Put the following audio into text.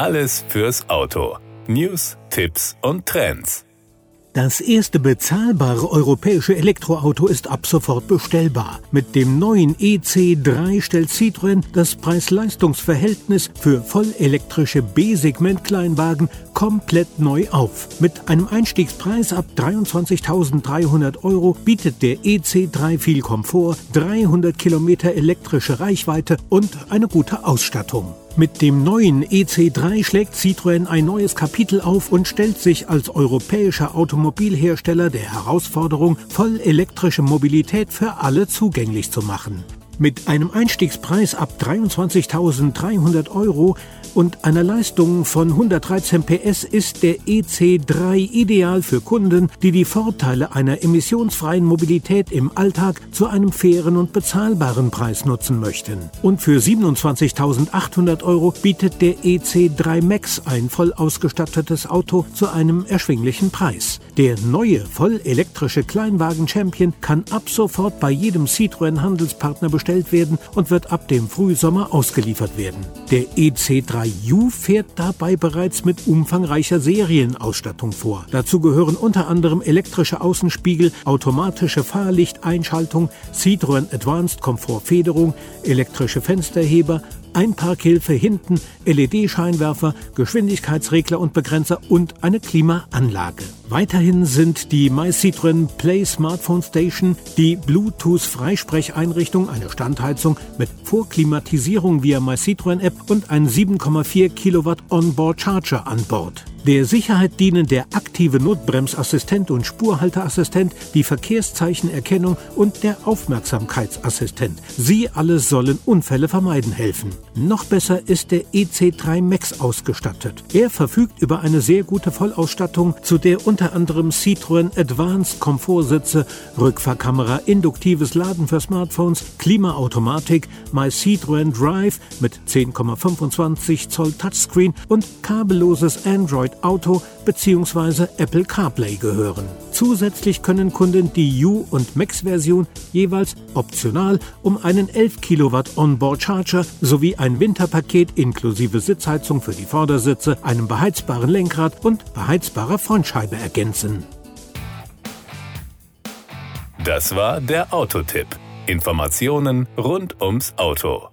Alles fürs Auto. News, Tipps und Trends. Das erste bezahlbare europäische Elektroauto ist ab sofort bestellbar. Mit dem neuen EC3 stellt Citroën das Preis-Leistungs-Verhältnis für vollelektrische B-Segment-Kleinwagen komplett neu auf. Mit einem Einstiegspreis ab 23.300 Euro bietet der EC3 viel Komfort, 300 Kilometer elektrische Reichweite und eine gute Ausstattung. Mit dem neuen EC3 schlägt Citroën ein neues Kapitel auf und stellt sich als europäischer Automobilhersteller der Herausforderung, voll elektrische Mobilität für alle zugänglich zu machen. Mit einem Einstiegspreis ab 23.300 Euro und einer Leistung von 113 PS ist der EC3 ideal für Kunden, die die Vorteile einer emissionsfreien Mobilität im Alltag zu einem fairen und bezahlbaren Preis nutzen möchten. Und für 27.800 Euro bietet der EC3 Max ein voll ausgestattetes Auto zu einem erschwinglichen Preis. Der neue voll elektrische Kleinwagen Champion kann ab sofort bei jedem Citroën Handelspartner bestellt werden und wird ab dem Frühsommer ausgeliefert werden. Der EC3U fährt dabei bereits mit umfangreicher Serienausstattung vor. Dazu gehören unter anderem elektrische Außenspiegel, automatische Fahrlichteinschaltung, Citroën Advanced Komfort Federung, elektrische Fensterheber, Einparkhilfe hinten, LED-Scheinwerfer, Geschwindigkeitsregler und Begrenzer und eine Klimaanlage. Weiterhin sind die MyCitroen Play Smartphone Station, die Bluetooth-Freisprecheinrichtung, eine Standheizung mit Vorklimatisierung via MyCitroen App und ein 7,4 Kilowatt Onboard Charger an Bord. Der Sicherheit dienen der aktive Notbremsassistent und Spurhalteassistent, die Verkehrszeichenerkennung und der Aufmerksamkeitsassistent. Sie alle sollen Unfälle vermeiden helfen. Noch besser ist der EC3 Max ausgestattet. Er verfügt über eine sehr gute Vollausstattung, zu der unter anderem Citroën Advanced Komfortsitze, Rückfahrkamera, induktives Laden für Smartphones, Klimaautomatik, My Citroën Drive mit 10,25 Zoll Touchscreen und kabelloses Android Auto bzw. Apple CarPlay gehören. Zusätzlich können Kunden die U- und Max-Version jeweils optional um einen 11 Kilowatt Onboard Charger sowie ein Winterpaket inklusive Sitzheizung für die Vordersitze, einem beheizbaren Lenkrad und beheizbarer Frontscheibe ergänzen. Das war der Autotipp. Informationen rund ums Auto.